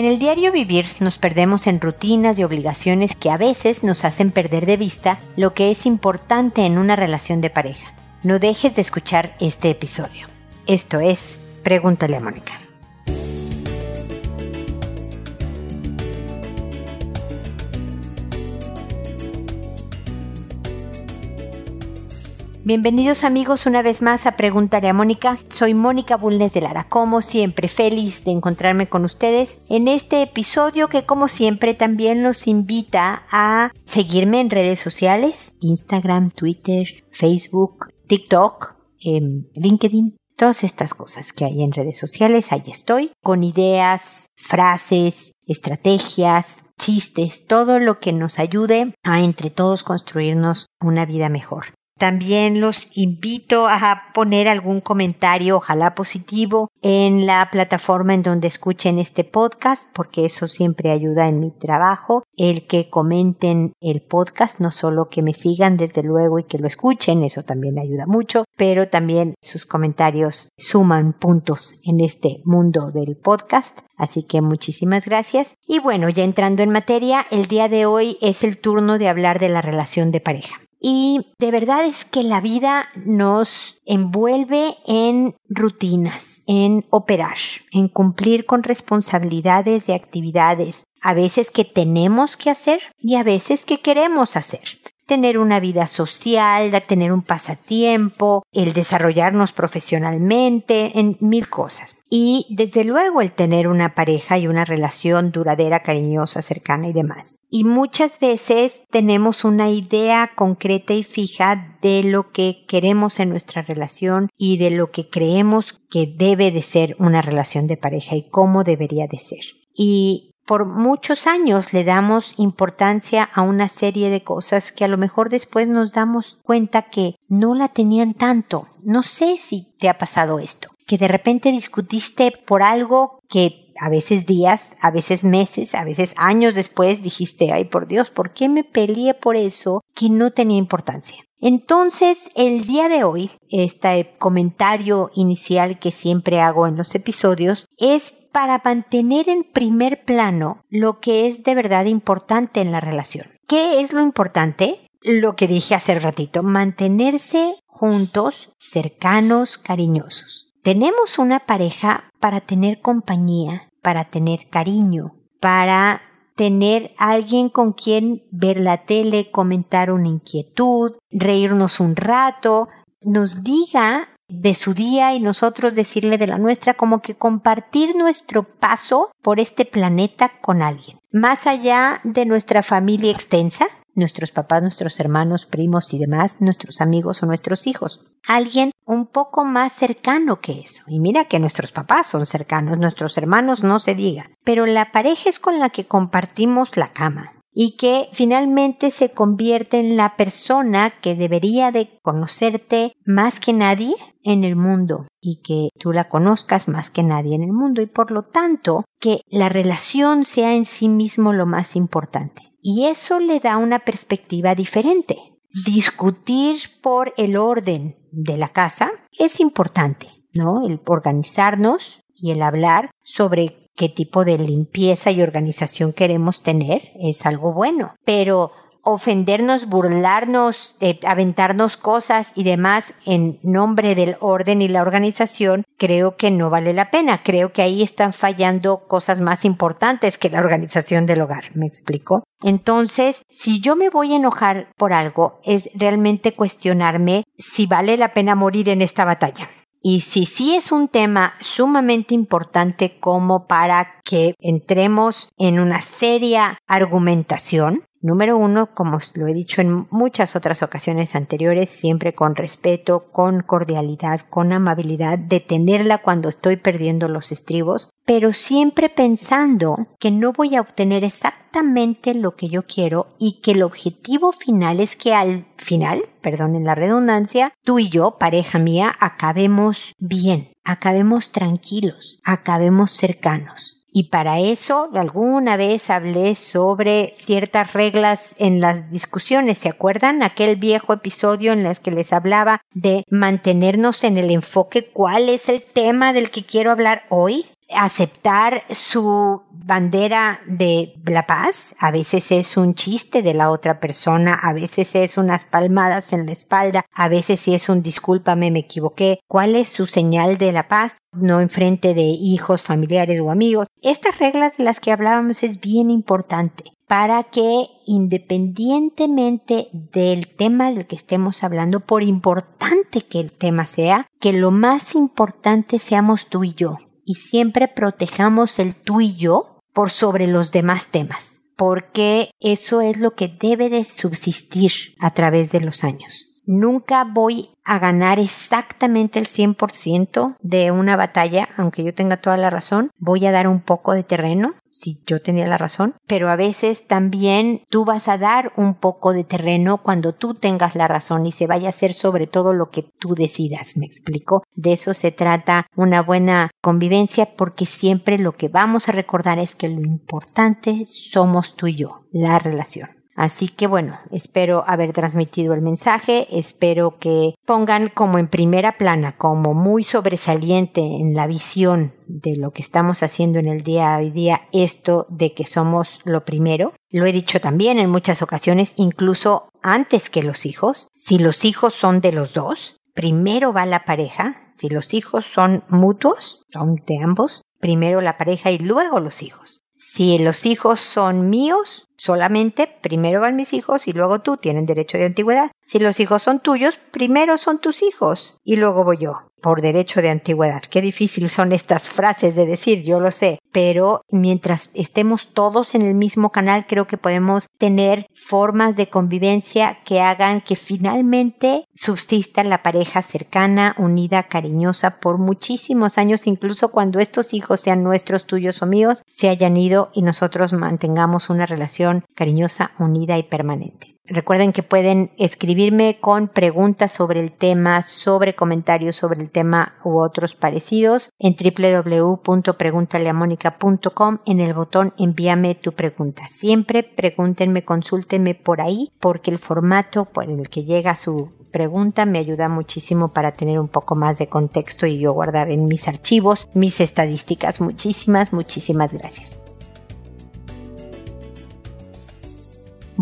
En el diario vivir nos perdemos en rutinas y obligaciones que a veces nos hacen perder de vista lo que es importante en una relación de pareja. No dejes de escuchar este episodio. Esto es Pregúntale a Mónica. Bienvenidos amigos una vez más a Pregúntale a Mónica. Soy Mónica Bulnes de Lara, como siempre feliz de encontrarme con ustedes en este episodio que como siempre también los invita a seguirme en redes sociales, Instagram, Twitter, Facebook, TikTok, LinkedIn, todas estas cosas que hay en redes sociales, ahí estoy, con ideas, frases, estrategias, chistes, todo lo que nos ayude a entre todos construirnos una vida mejor. También los invito a poner algún comentario, ojalá positivo, en la plataforma en donde escuchen este podcast, porque eso siempre ayuda en mi trabajo. El que comenten el podcast, no solo que me sigan desde luego y que lo escuchen, eso también ayuda mucho, pero también sus comentarios suman puntos en este mundo del podcast. Así que muchísimas gracias. Y bueno, ya entrando en materia, el día de hoy es el turno de hablar de la relación de pareja. Y de verdad es que la vida nos envuelve en rutinas, en operar, en cumplir con responsabilidades y actividades, a veces que tenemos que hacer y a veces que queremos hacer tener una vida social, tener un pasatiempo, el desarrollarnos profesionalmente, en mil cosas. Y desde luego el tener una pareja y una relación duradera, cariñosa, cercana y demás. Y muchas veces tenemos una idea concreta y fija de lo que queremos en nuestra relación y de lo que creemos que debe de ser una relación de pareja y cómo debería de ser. Y por muchos años le damos importancia a una serie de cosas que a lo mejor después nos damos cuenta que no la tenían tanto. No sé si te ha pasado esto, que de repente discutiste por algo que a veces días, a veces meses, a veces años después dijiste, ay por Dios, ¿por qué me peleé por eso que no tenía importancia? Entonces, el día de hoy, este comentario inicial que siempre hago en los episodios es para mantener en primer plano lo que es de verdad importante en la relación. ¿Qué es lo importante? Lo que dije hace ratito, mantenerse juntos, cercanos, cariñosos. Tenemos una pareja para tener compañía, para tener cariño, para tener alguien con quien ver la tele, comentar una inquietud, reírnos un rato, nos diga de su día y nosotros decirle de la nuestra, como que compartir nuestro paso por este planeta con alguien. Más allá de nuestra familia extensa, nuestros papás, nuestros hermanos, primos y demás, nuestros amigos o nuestros hijos. Alguien un poco más cercano que eso. Y mira que nuestros papás son cercanos, nuestros hermanos no se diga. Pero la pareja es con la que compartimos la cama, y que finalmente se convierte en la persona que debería de conocerte más que nadie en el mundo y que tú la conozcas más que nadie en el mundo y por lo tanto que la relación sea en sí mismo lo más importante. Y eso le da una perspectiva diferente. Discutir por el orden de la casa es importante, ¿no? El organizarnos y el hablar sobre qué tipo de limpieza y organización queremos tener, es algo bueno. Pero ofendernos, burlarnos, eh, aventarnos cosas y demás en nombre del orden y la organización, creo que no vale la pena. Creo que ahí están fallando cosas más importantes que la organización del hogar. ¿Me explico? Entonces, si yo me voy a enojar por algo, es realmente cuestionarme si vale la pena morir en esta batalla. Y si sí es un tema sumamente importante como para que entremos en una seria argumentación, Número uno, como lo he dicho en muchas otras ocasiones anteriores, siempre con respeto, con cordialidad, con amabilidad, detenerla cuando estoy perdiendo los estribos, pero siempre pensando que no voy a obtener exactamente lo que yo quiero y que el objetivo final es que al final, perdonen la redundancia, tú y yo, pareja mía, acabemos bien, acabemos tranquilos, acabemos cercanos. Y para eso alguna vez hablé sobre ciertas reglas en las discusiones. ¿Se acuerdan? Aquel viejo episodio en el que les hablaba de mantenernos en el enfoque. ¿Cuál es el tema del que quiero hablar hoy? Aceptar su bandera de la paz. A veces es un chiste de la otra persona, a veces es unas palmadas en la espalda, a veces sí es un discúlpame, me equivoqué. ¿Cuál es su señal de la paz? No enfrente de hijos, familiares o amigos. Estas reglas de las que hablábamos es bien importante para que independientemente del tema del que estemos hablando, por importante que el tema sea, que lo más importante seamos tú y yo y siempre protejamos el tú y yo por sobre los demás temas, porque eso es lo que debe de subsistir a través de los años. Nunca voy a ganar exactamente el 100% de una batalla, aunque yo tenga toda la razón. Voy a dar un poco de terreno, si yo tenía la razón, pero a veces también tú vas a dar un poco de terreno cuando tú tengas la razón y se vaya a hacer sobre todo lo que tú decidas, me explico. De eso se trata una buena convivencia porque siempre lo que vamos a recordar es que lo importante somos tú y yo, la relación. Así que bueno, espero haber transmitido el mensaje, espero que pongan como en primera plana, como muy sobresaliente en la visión de lo que estamos haciendo en el día a día esto de que somos lo primero. Lo he dicho también en muchas ocasiones, incluso antes que los hijos. Si los hijos son de los dos, primero va la pareja. Si los hijos son mutuos, son de ambos, primero la pareja y luego los hijos. Si los hijos son míos, Solamente primero van mis hijos y luego tú tienen derecho de antigüedad. Si los hijos son tuyos, primero son tus hijos y luego voy yo por derecho de antigüedad. Qué difícil son estas frases de decir, yo lo sé, pero mientras estemos todos en el mismo canal, creo que podemos tener formas de convivencia que hagan que finalmente subsista la pareja cercana, unida, cariñosa por muchísimos años, incluso cuando estos hijos sean nuestros, tuyos o míos, se hayan ido y nosotros mantengamos una relación cariñosa, unida y permanente. Recuerden que pueden escribirme con preguntas sobre el tema, sobre comentarios sobre el tema u otros parecidos en www.preguntaleamónica.com en el botón envíame tu pregunta. Siempre pregúntenme, consúltenme por ahí porque el formato por el que llega su pregunta me ayuda muchísimo para tener un poco más de contexto y yo guardar en mis archivos mis estadísticas. Muchísimas, muchísimas gracias.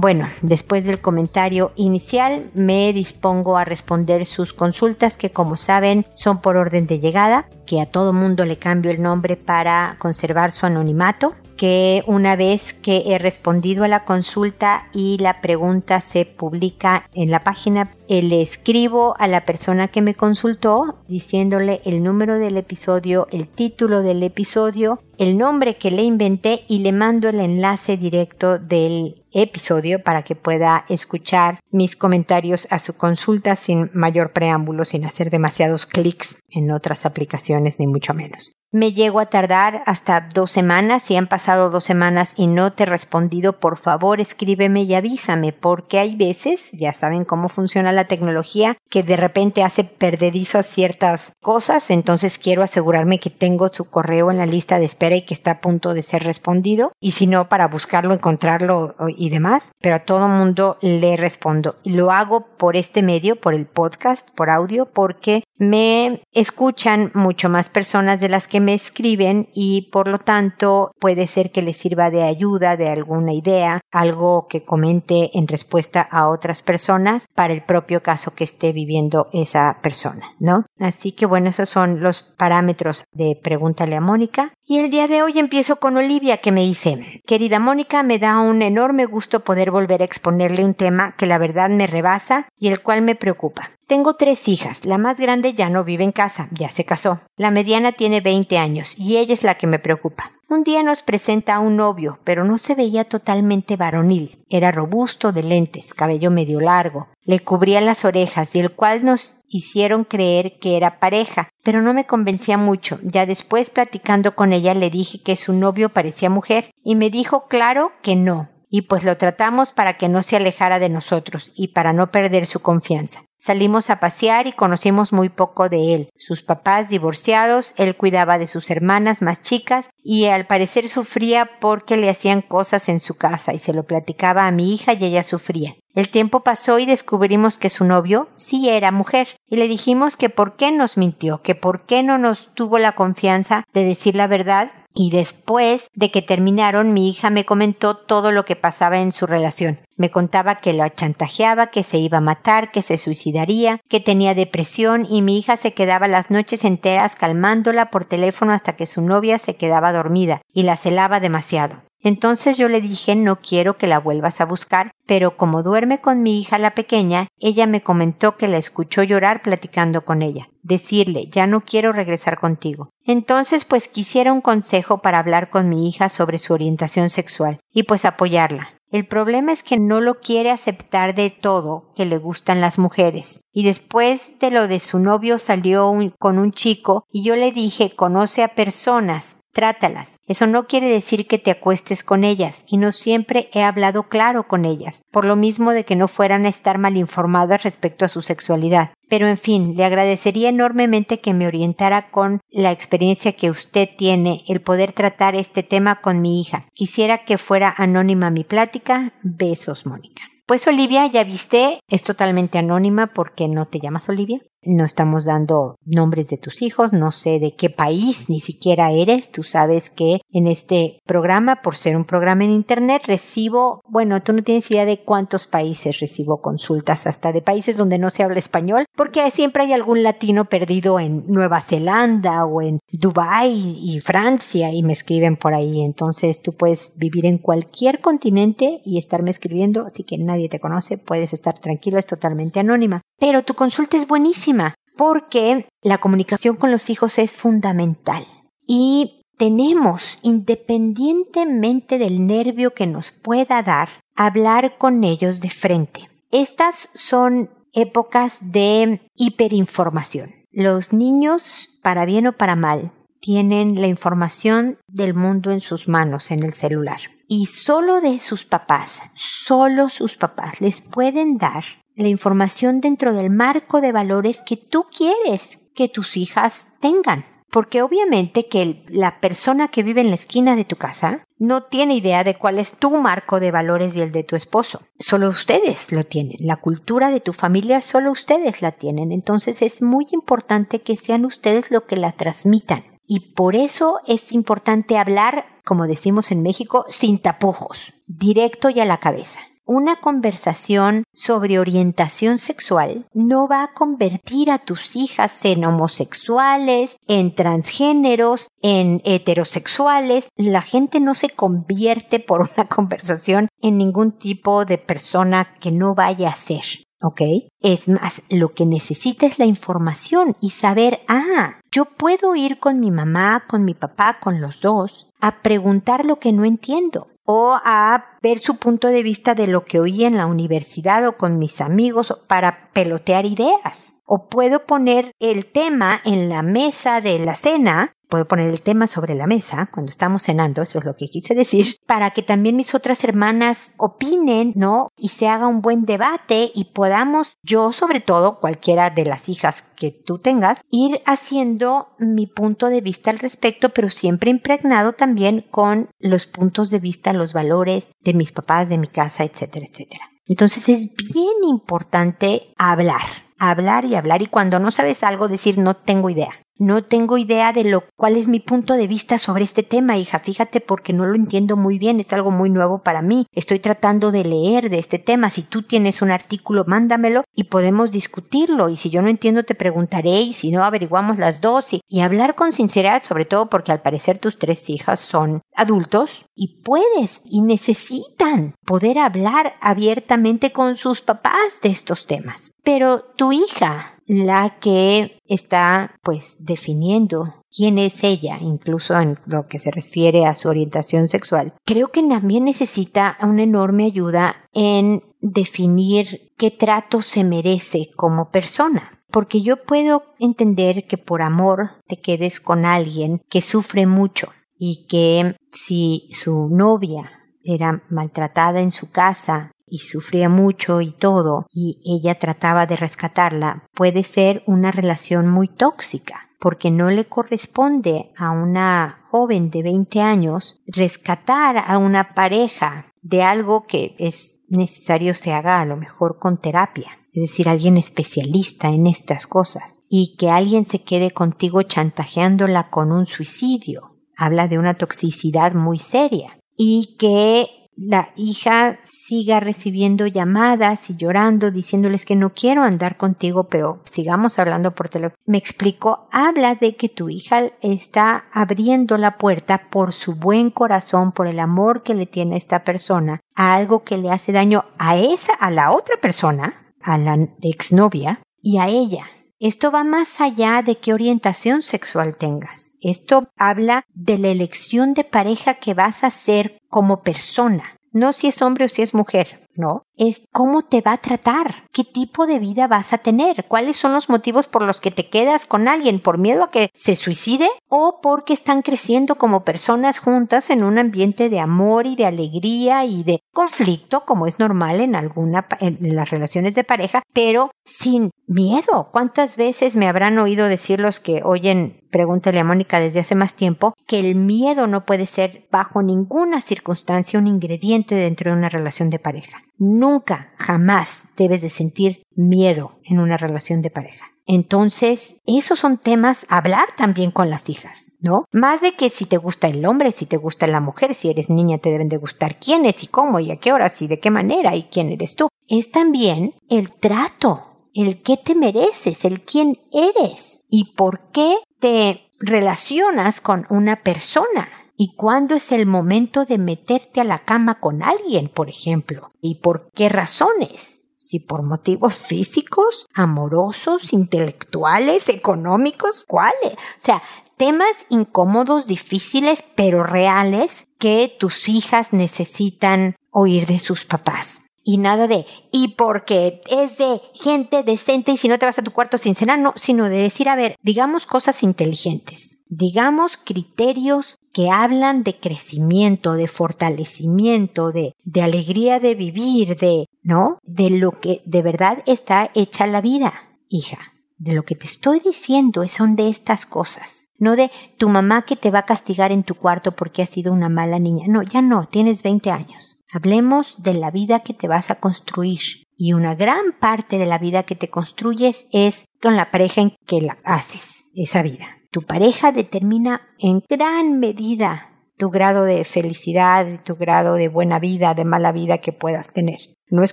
Bueno, después del comentario inicial me dispongo a responder sus consultas que como saben son por orden de llegada, que a todo mundo le cambio el nombre para conservar su anonimato que una vez que he respondido a la consulta y la pregunta se publica en la página, eh, le escribo a la persona que me consultó diciéndole el número del episodio, el título del episodio, el nombre que le inventé y le mando el enlace directo del episodio para que pueda escuchar mis comentarios a su consulta sin mayor preámbulo, sin hacer demasiados clics en otras aplicaciones ni mucho menos. Me llego a tardar hasta dos semanas. Si han pasado dos semanas y no te he respondido, por favor escríbeme y avísame, porque hay veces, ya saben cómo funciona la tecnología, que de repente hace perdedizo ciertas cosas. Entonces quiero asegurarme que tengo su correo en la lista de espera y que está a punto de ser respondido. Y si no, para buscarlo, encontrarlo y demás. Pero a todo mundo le respondo. Lo hago por este medio, por el podcast, por audio, porque me escuchan mucho más personas de las que me escriben y por lo tanto puede ser que les sirva de ayuda, de alguna idea, algo que comente en respuesta a otras personas para el propio caso que esté viviendo esa persona, ¿no? Así que bueno, esos son los parámetros de Pregúntale a Mónica. Y el día de hoy empiezo con Olivia que me dice, querida Mónica, me da un enorme gusto poder volver a exponerle un tema que la verdad me rebasa y el cual me preocupa. Tengo tres hijas. La más grande ya no vive en casa, ya se casó. La mediana tiene 20 años y ella es la que me preocupa. Un día nos presenta a un novio, pero no se veía totalmente varonil. Era robusto, de lentes, cabello medio largo. Le cubría las orejas y el cual nos hicieron creer que era pareja, pero no me convencía mucho. Ya después platicando con ella le dije que su novio parecía mujer y me dijo claro que no, y pues lo tratamos para que no se alejara de nosotros y para no perder su confianza. Salimos a pasear y conocimos muy poco de él. Sus papás divorciados, él cuidaba de sus hermanas más chicas y al parecer sufría porque le hacían cosas en su casa y se lo platicaba a mi hija y ella sufría. El tiempo pasó y descubrimos que su novio sí era mujer y le dijimos que por qué nos mintió, que por qué no nos tuvo la confianza de decir la verdad y después de que terminaron mi hija me comentó todo lo que pasaba en su relación. Me contaba que lo chantajeaba, que se iba a matar, que se suicidaría, que tenía depresión y mi hija se quedaba las noches enteras calmándola por teléfono hasta que su novia se quedaba dormida y la celaba demasiado. Entonces yo le dije no quiero que la vuelvas a buscar, pero como duerme con mi hija la pequeña, ella me comentó que la escuchó llorar platicando con ella, decirle ya no quiero regresar contigo. Entonces pues quisiera un consejo para hablar con mi hija sobre su orientación sexual y pues apoyarla. El problema es que no lo quiere aceptar de todo que le gustan las mujeres. Y después de lo de su novio salió con un chico y yo le dije conoce a personas Trátalas. Eso no quiere decir que te acuestes con ellas, y no siempre he hablado claro con ellas, por lo mismo de que no fueran a estar mal informadas respecto a su sexualidad. Pero en fin, le agradecería enormemente que me orientara con la experiencia que usted tiene, el poder tratar este tema con mi hija. Quisiera que fuera anónima mi plática. Besos, Mónica. Pues Olivia, ya viste, es totalmente anónima porque no te llamas Olivia. No estamos dando nombres de tus hijos, no sé de qué país ni siquiera eres. Tú sabes que en este programa, por ser un programa en Internet, recibo, bueno, tú no tienes idea de cuántos países recibo consultas, hasta de países donde no se habla español, porque siempre hay algún latino perdido en Nueva Zelanda o en Dubái y Francia y me escriben por ahí. Entonces tú puedes vivir en cualquier continente y estarme escribiendo, así que nadie te conoce, puedes estar tranquilo, es totalmente anónima. Pero tu consulta es buenísima porque la comunicación con los hijos es fundamental. Y tenemos, independientemente del nervio que nos pueda dar, hablar con ellos de frente. Estas son épocas de hiperinformación. Los niños, para bien o para mal, tienen la información del mundo en sus manos, en el celular. Y solo de sus papás, solo sus papás les pueden dar la información dentro del marco de valores que tú quieres que tus hijas tengan. Porque obviamente que la persona que vive en la esquina de tu casa no tiene idea de cuál es tu marco de valores y el de tu esposo. Solo ustedes lo tienen. La cultura de tu familia solo ustedes la tienen. Entonces es muy importante que sean ustedes lo que la transmitan. Y por eso es importante hablar, como decimos en México, sin tapujos, directo y a la cabeza una conversación sobre orientación sexual no va a convertir a tus hijas en homosexuales, en transgéneros, en heterosexuales. La gente no se convierte por una conversación en ningún tipo de persona que no vaya a ser. ¿Ok? Es más, lo que necesita es la información y saber, ah, yo puedo ir con mi mamá, con mi papá, con los dos, a preguntar lo que no entiendo o a ver su punto de vista de lo que oí en la universidad o con mis amigos para pelotear ideas. O puedo poner el tema en la mesa de la cena puedo poner el tema sobre la mesa cuando estamos cenando, eso es lo que quise decir, para que también mis otras hermanas opinen, ¿no? Y se haga un buen debate y podamos, yo sobre todo, cualquiera de las hijas que tú tengas, ir haciendo mi punto de vista al respecto, pero siempre impregnado también con los puntos de vista, los valores de mis papás, de mi casa, etcétera, etcétera. Entonces es bien importante hablar, hablar y hablar y cuando no sabes algo decir no tengo idea. No tengo idea de lo cuál es mi punto de vista sobre este tema, hija. Fíjate porque no lo entiendo muy bien, es algo muy nuevo para mí. Estoy tratando de leer de este tema. Si tú tienes un artículo, mándamelo y podemos discutirlo. Y si yo no entiendo, te preguntaré y si no, averiguamos las dos y, y hablar con sinceridad, sobre todo porque al parecer tus tres hijas son adultos y puedes y necesitan poder hablar abiertamente con sus papás de estos temas. Pero tu hija la que está pues definiendo quién es ella, incluso en lo que se refiere a su orientación sexual, creo que también necesita una enorme ayuda en definir qué trato se merece como persona. Porque yo puedo entender que por amor te quedes con alguien que sufre mucho y que si su novia era maltratada en su casa y sufría mucho y todo, y ella trataba de rescatarla, puede ser una relación muy tóxica, porque no le corresponde a una joven de 20 años rescatar a una pareja de algo que es necesario se haga a lo mejor con terapia es decir, alguien especialista en estas cosas, y que alguien se quede contigo chantajeándola con un suicidio. Habla de una toxicidad muy seria. Y que la hija siga recibiendo llamadas y llorando, diciéndoles que no quiero andar contigo, pero sigamos hablando por teléfono. Me explicó, habla de que tu hija está abriendo la puerta por su buen corazón, por el amor que le tiene a esta persona, a algo que le hace daño a esa, a la otra persona, a la exnovia y a ella. Esto va más allá de qué orientación sexual tengas. Esto habla de la elección de pareja que vas a ser como persona, no si es hombre o si es mujer. ¿no? Es cómo te va a tratar, qué tipo de vida vas a tener, cuáles son los motivos por los que te quedas con alguien, por miedo a que se suicide o porque están creciendo como personas juntas en un ambiente de amor y de alegría y de conflicto, como es normal en alguna en las relaciones de pareja, pero sin miedo. ¿Cuántas veces me habrán oído decir los que oyen pregúntale a Mónica desde hace más tiempo, que el miedo no puede ser bajo ninguna circunstancia un ingrediente dentro de una relación de pareja. Nunca, jamás debes de sentir miedo en una relación de pareja. Entonces, esos son temas a hablar también con las hijas, ¿no? Más de que si te gusta el hombre, si te gusta la mujer, si eres niña te deben de gustar quiénes y cómo y a qué horas y de qué manera y quién eres tú. Es también el trato, el qué te mereces, el quién eres y por qué te relacionas con una persona y cuándo es el momento de meterte a la cama con alguien, por ejemplo, y por qué razones. Si por motivos físicos, amorosos, intelectuales, económicos, ¿cuáles? O sea, temas incómodos, difíciles, pero reales que tus hijas necesitan oír de sus papás y nada de, y porque es de gente decente y si no te vas a tu cuarto sin cenar, no, sino de decir, a ver, digamos cosas inteligentes, digamos criterios que hablan de crecimiento, de fortalecimiento, de, de alegría de vivir, de, ¿no? De lo que de verdad está hecha la vida, hija. De lo que te estoy diciendo son de estas cosas. No de tu mamá que te va a castigar en tu cuarto porque has sido una mala niña. No, ya no, tienes 20 años. Hablemos de la vida que te vas a construir. Y una gran parte de la vida que te construyes es con la pareja en que la haces, esa vida. Tu pareja determina en gran medida tu grado de felicidad, tu grado de buena vida, de mala vida que puedas tener. No es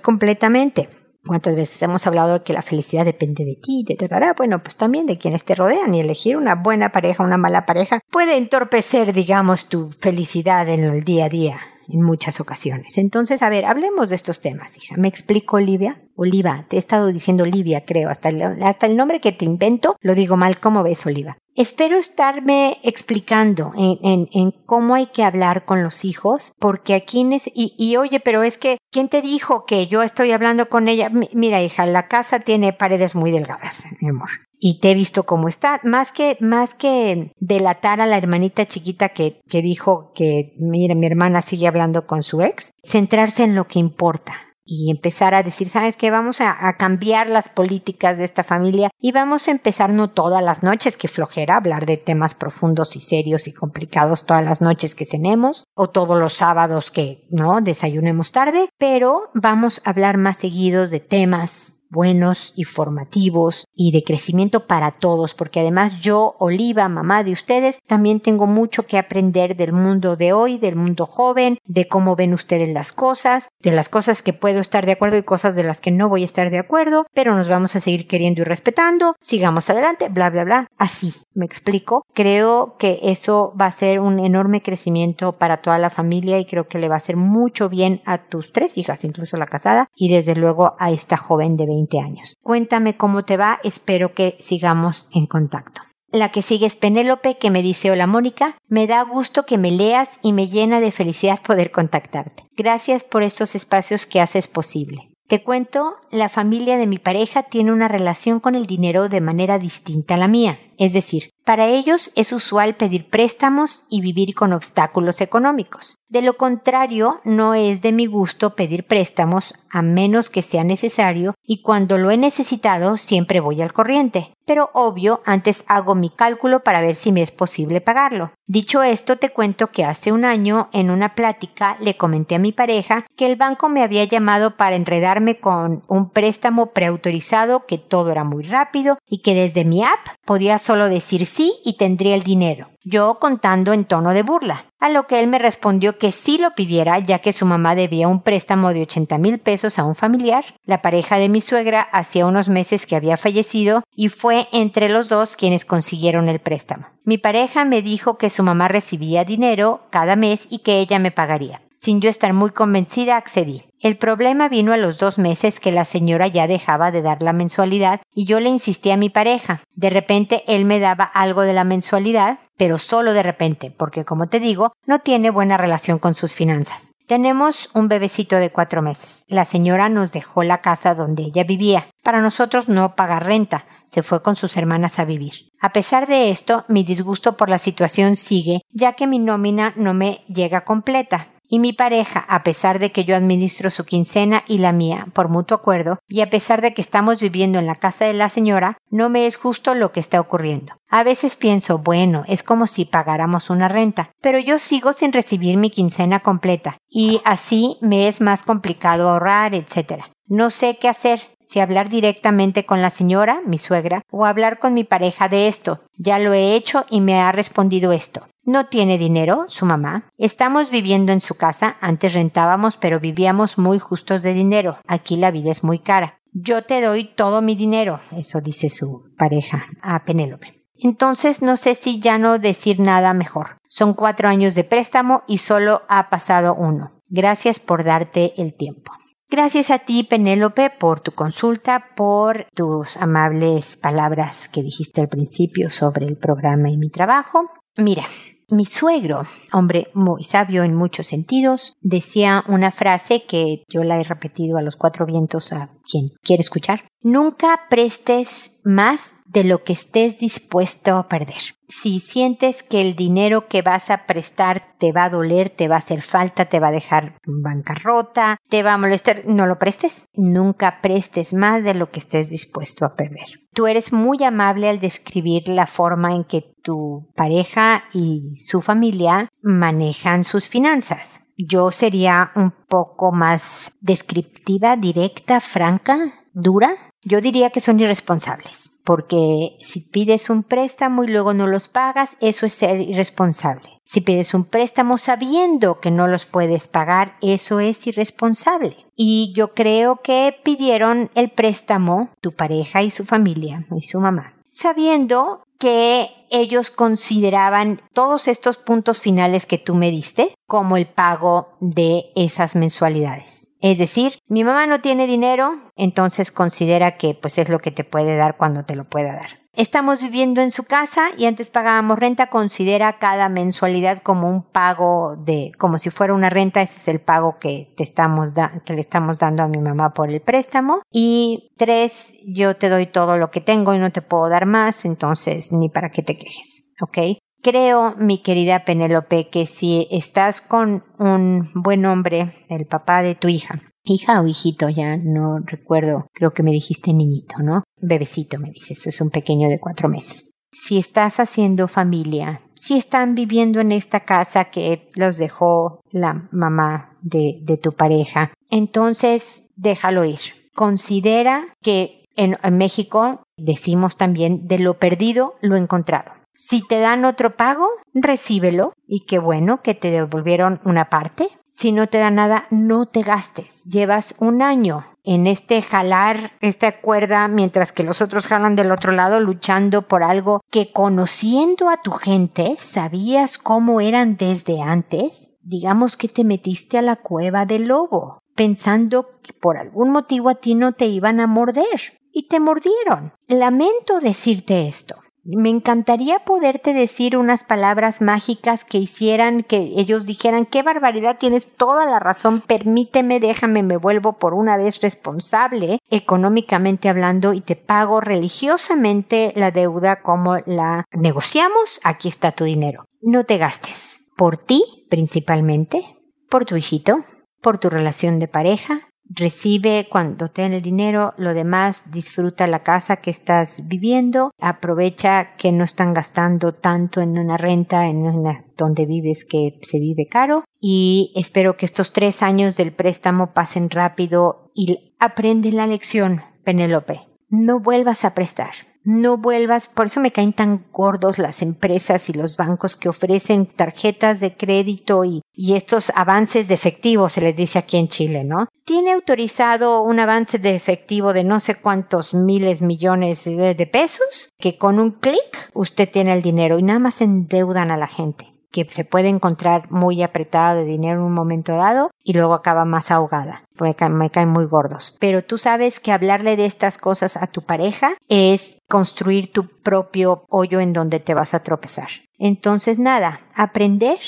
completamente. ¿Cuántas veces hemos hablado de que la felicidad depende de ti, de verdad? Bueno, pues también de quienes te rodean y elegir una buena pareja, una mala pareja puede entorpecer, digamos, tu felicidad en el día a día en muchas ocasiones. Entonces, a ver, hablemos de estos temas, hija. ¿Me explico, Olivia? Oliva, te he estado diciendo Olivia, creo. Hasta el, hasta el nombre que te invento lo digo mal. ¿Cómo ves, Oliva? Espero estarme explicando en, en, en, cómo hay que hablar con los hijos, porque aquí, y, y oye, pero es que, ¿quién te dijo que yo estoy hablando con ella? mira, hija, la casa tiene paredes muy delgadas, mi amor y te he visto cómo está. Más que, más que delatar a la hermanita chiquita que, que dijo que, mire, mi hermana sigue hablando con su ex, centrarse en lo que importa y empezar a decir, ¿sabes qué? Vamos a, a, cambiar las políticas de esta familia y vamos a empezar no todas las noches, que flojera hablar de temas profundos y serios y complicados todas las noches que tenemos o todos los sábados que, ¿no? Desayunemos tarde, pero vamos a hablar más seguido de temas buenos y formativos y de crecimiento para todos, porque además yo, Oliva, mamá de ustedes, también tengo mucho que aprender del mundo de hoy, del mundo joven, de cómo ven ustedes las cosas, de las cosas que puedo estar de acuerdo y cosas de las que no voy a estar de acuerdo, pero nos vamos a seguir queriendo y respetando, sigamos adelante, bla, bla, bla, así, me explico. Creo que eso va a ser un enorme crecimiento para toda la familia y creo que le va a hacer mucho bien a tus tres hijas, incluso la casada, y desde luego a esta joven de 20 años. Cuéntame cómo te va, espero que sigamos en contacto. La que sigue es Penélope, que me dice Hola Mónica, me da gusto que me leas y me llena de felicidad poder contactarte. Gracias por estos espacios que haces posible. Te cuento, la familia de mi pareja tiene una relación con el dinero de manera distinta a la mía. Es decir, para ellos es usual pedir préstamos y vivir con obstáculos económicos. De lo contrario, no es de mi gusto pedir préstamos a menos que sea necesario y cuando lo he necesitado siempre voy al corriente. Pero obvio, antes hago mi cálculo para ver si me es posible pagarlo. Dicho esto, te cuento que hace un año en una plática le comenté a mi pareja que el banco me había llamado para enredarme con un préstamo preautorizado, que todo era muy rápido y que desde mi app podía solo decir sí y tendría el dinero. Yo contando en tono de burla. A lo que él me respondió que sí lo pidiera ya que su mamá debía un préstamo de 80 mil pesos a un familiar. La pareja de mi suegra hacía unos meses que había fallecido y fue entre los dos quienes consiguieron el préstamo. Mi pareja me dijo que su mamá recibía dinero cada mes y que ella me pagaría. Sin yo estar muy convencida, accedí. El problema vino a los dos meses que la señora ya dejaba de dar la mensualidad y yo le insistí a mi pareja. De repente él me daba algo de la mensualidad, pero solo de repente, porque como te digo, no tiene buena relación con sus finanzas. Tenemos un bebecito de cuatro meses. La señora nos dejó la casa donde ella vivía. Para nosotros no pagar renta. Se fue con sus hermanas a vivir. A pesar de esto, mi disgusto por la situación sigue, ya que mi nómina no me llega completa. Y mi pareja, a pesar de que yo administro su quincena y la mía por mutuo acuerdo, y a pesar de que estamos viviendo en la casa de la señora, no me es justo lo que está ocurriendo. A veces pienso, bueno, es como si pagáramos una renta, pero yo sigo sin recibir mi quincena completa, y así me es más complicado ahorrar, etc. No sé qué hacer, si hablar directamente con la señora, mi suegra, o hablar con mi pareja de esto. Ya lo he hecho y me ha respondido esto. No tiene dinero, su mamá. Estamos viviendo en su casa, antes rentábamos, pero vivíamos muy justos de dinero. Aquí la vida es muy cara. Yo te doy todo mi dinero, eso dice su pareja a Penélope. Entonces no sé si ya no decir nada mejor. Son cuatro años de préstamo y solo ha pasado uno. Gracias por darte el tiempo. Gracias a ti, Penélope, por tu consulta, por tus amables palabras que dijiste al principio sobre el programa y mi trabajo. Mira, mi suegro, hombre muy sabio en muchos sentidos, decía una frase que yo la he repetido a los cuatro vientos a quien quiere escuchar. Nunca prestes más de lo que estés dispuesto a perder. Si sientes que el dinero que vas a prestar te va a doler, te va a hacer falta, te va a dejar bancarrota, te va a molestar, no lo prestes. Nunca prestes más de lo que estés dispuesto a perder. Tú eres muy amable al describir la forma en que tu pareja y su familia manejan sus finanzas. Yo sería un poco más descriptiva, directa, franca, dura. Yo diría que son irresponsables, porque si pides un préstamo y luego no los pagas, eso es ser irresponsable. Si pides un préstamo sabiendo que no los puedes pagar, eso es irresponsable. Y yo creo que pidieron el préstamo, tu pareja y su familia, y su mamá, sabiendo que ellos consideraban todos estos puntos finales que tú me diste como el pago de esas mensualidades. Es decir, mi mamá no tiene dinero, entonces considera que pues es lo que te puede dar cuando te lo pueda dar. Estamos viviendo en su casa y antes pagábamos renta, considera cada mensualidad como un pago de, como si fuera una renta, ese es el pago que te estamos que le estamos dando a mi mamá por el préstamo. Y tres, yo te doy todo lo que tengo y no te puedo dar más, entonces ni para qué te quejes, ¿ok? Creo, mi querida Penélope, que si estás con un buen hombre, el papá de tu hija, hija o hijito, ya no recuerdo, creo que me dijiste niñito, ¿no? Bebecito, me dices, es un pequeño de cuatro meses. Si estás haciendo familia, si están viviendo en esta casa que los dejó la mamá de, tu pareja, entonces déjalo ir. Considera que en México decimos también de lo perdido lo encontrado. Si te dan otro pago, recíbelo y qué bueno que te devolvieron una parte. Si no te da nada, no te gastes. Llevas un año en este jalar esta cuerda mientras que los otros jalan del otro lado luchando por algo que conociendo a tu gente sabías cómo eran desde antes. Digamos que te metiste a la cueva del lobo pensando que por algún motivo a ti no te iban a morder y te mordieron. Lamento decirte esto. Me encantaría poderte decir unas palabras mágicas que hicieran que ellos dijeran, qué barbaridad, tienes toda la razón, permíteme, déjame, me vuelvo por una vez responsable económicamente hablando y te pago religiosamente la deuda como la negociamos, aquí está tu dinero. No te gastes. Por ti, principalmente, por tu hijito, por tu relación de pareja, recibe cuando te el dinero, lo demás disfruta la casa que estás viviendo, aprovecha que no están gastando tanto en una renta, en una donde vives que se vive caro y espero que estos tres años del préstamo pasen rápido y aprende la lección, Penélope. No vuelvas a prestar no vuelvas, por eso me caen tan gordos las empresas y los bancos que ofrecen tarjetas de crédito y, estos avances de efectivo, se les dice aquí en Chile, ¿no? Tiene autorizado un avance de efectivo de no sé cuántos miles, millones de pesos, que con un clic usted tiene el dinero y nada más endeudan a la gente que se puede encontrar muy apretada de dinero en un momento dado y luego acaba más ahogada, porque me caen muy gordos. Pero tú sabes que hablarle de estas cosas a tu pareja es construir tu propio hoyo en donde te vas a tropezar. Entonces, nada, aprender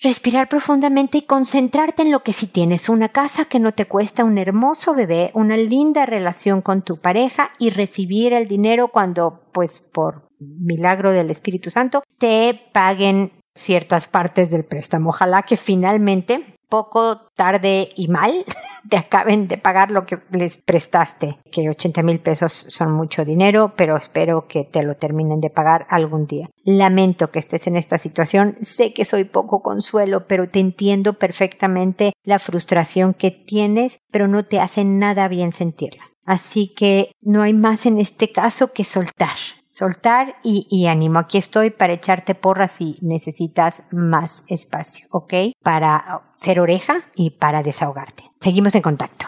respirar profundamente y concentrarte en lo que sí tienes, una casa que no te cuesta, un hermoso bebé, una linda relación con tu pareja y recibir el dinero cuando, pues por milagro del Espíritu Santo, te paguen ciertas partes del préstamo. Ojalá que finalmente, poco tarde y mal, te acaben de pagar lo que les prestaste, que 80 mil pesos son mucho dinero, pero espero que te lo terminen de pagar algún día. Lamento que estés en esta situación, sé que soy poco consuelo, pero te entiendo perfectamente la frustración que tienes, pero no te hace nada bien sentirla. Así que no hay más en este caso que soltar soltar y, ánimo. Aquí estoy para echarte porras si necesitas más espacio, ¿ok? Para ser oreja y para desahogarte. Seguimos en contacto.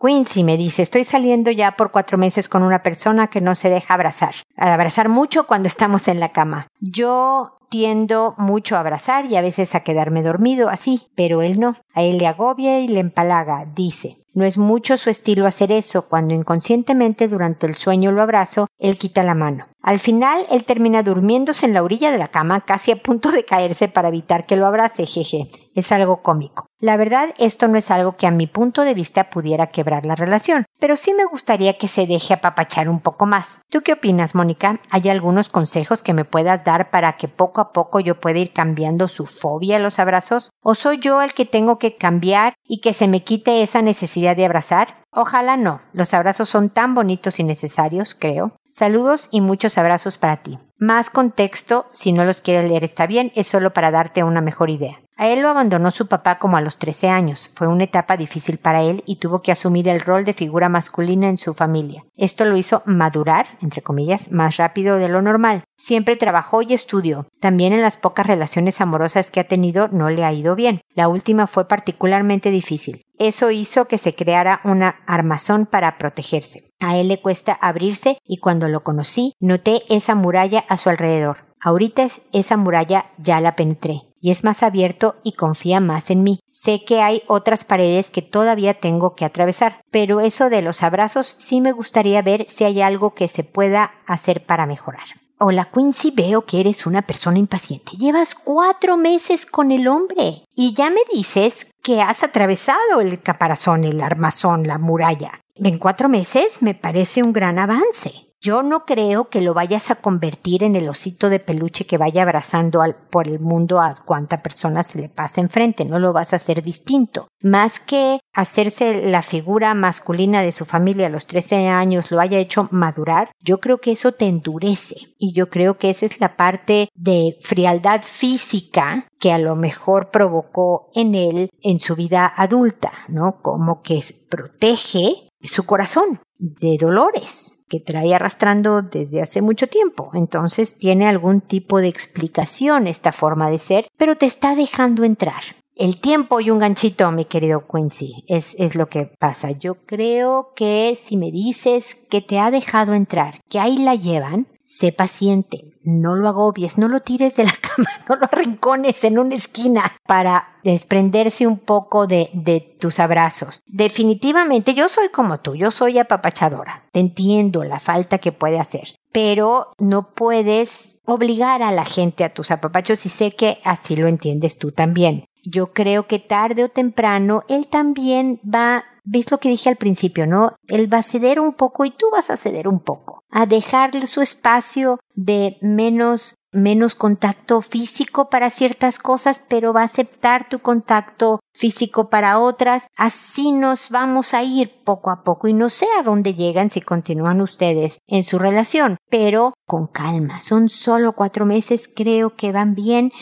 Quincy me dice, estoy saliendo ya por cuatro meses con una persona que no se deja abrazar. Abrazar mucho cuando estamos en la cama. Yo tiendo mucho a abrazar y a veces a quedarme dormido así, pero él no. A él le agobia y le empalaga, dice. No es mucho su estilo hacer eso. Cuando inconscientemente durante el sueño lo abrazo, él quita la mano. Al final, él termina durmiéndose en la orilla de la cama, casi a punto de caerse para evitar que lo abrace, jeje. Es algo cómico. La verdad, esto no es algo que a mi punto de vista pudiera quebrar la relación, pero sí me gustaría que se deje apapachar un poco más. ¿Tú qué opinas, Mónica? ¿Hay algunos consejos que me puedas dar para que poco a poco yo pueda ir cambiando su fobia a los abrazos? ¿O soy yo el que tengo que cambiar y que se me quite esa necesidad de abrazar? Ojalá no. Los abrazos son tan bonitos y necesarios, creo. Saludos y muchos abrazos para ti. Más contexto, si no los quieres leer está bien, es solo para darte una mejor idea. A él lo abandonó su papá como a los 13 años. Fue una etapa difícil para él y tuvo que asumir el rol de figura masculina en su familia. Esto lo hizo madurar, entre comillas, más rápido de lo normal. Siempre trabajó y estudió. También en las pocas relaciones amorosas que ha tenido no le ha ido bien. La última fue particularmente difícil. Eso hizo que se creara una armazón para protegerse. A él le cuesta abrirse y cuando lo conocí noté esa muralla a su alrededor. Ahorita esa muralla ya la penetré y es más abierto y confía más en mí. Sé que hay otras paredes que todavía tengo que atravesar, pero eso de los abrazos sí me gustaría ver si hay algo que se pueda hacer para mejorar. Hola Quincy, veo que eres una persona impaciente. Llevas cuatro meses con el hombre y ya me dices que has atravesado el caparazón, el armazón, la muralla. En cuatro meses me parece un gran avance. Yo no creo que lo vayas a convertir en el osito de peluche que vaya abrazando al, por el mundo a cuanta persona se le pasa enfrente, no lo vas a hacer distinto. Más que hacerse la figura masculina de su familia a los 13 años lo haya hecho madurar, yo creo que eso te endurece y yo creo que esa es la parte de frialdad física que a lo mejor provocó en él en su vida adulta, ¿no? Como que protege su corazón de dolores que trae arrastrando desde hace mucho tiempo. Entonces tiene algún tipo de explicación esta forma de ser, pero te está dejando entrar. El tiempo y un ganchito, mi querido Quincy, es, es lo que pasa. Yo creo que si me dices que te ha dejado entrar, que ahí la llevan, sé paciente, no lo agobies, no lo tires de la cama, no lo arrincones en una esquina para desprenderse un poco de, de tus abrazos. Definitivamente yo soy como tú, yo soy apapachadora, te entiendo la falta que puede hacer, pero no puedes obligar a la gente a tus apapachos y sé que así lo entiendes tú también. Yo creo que tarde o temprano él también va ¿Ves lo que dije al principio, no? Él va a ceder un poco y tú vas a ceder un poco. A dejarle su espacio de menos menos contacto físico para ciertas cosas, pero va a aceptar tu contacto físico para otras. Así nos vamos a ir poco a poco y no sé a dónde llegan si continúan ustedes en su relación, pero con calma. Son solo cuatro meses, creo que van bien.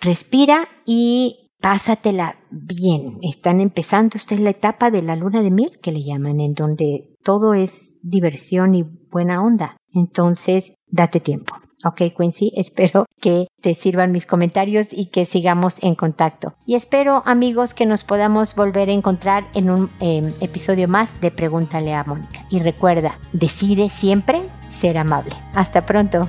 Respira y pásatela bien. Están empezando, esta es la etapa de la luna de miel que le llaman, en donde todo es diversión y buena onda. Entonces, date tiempo. Ok, Quincy, espero que te sirvan mis comentarios y que sigamos en contacto. Y espero, amigos, que nos podamos volver a encontrar en un em, episodio más de Pregúntale a Mónica. Y recuerda, decide siempre ser amable. Hasta pronto.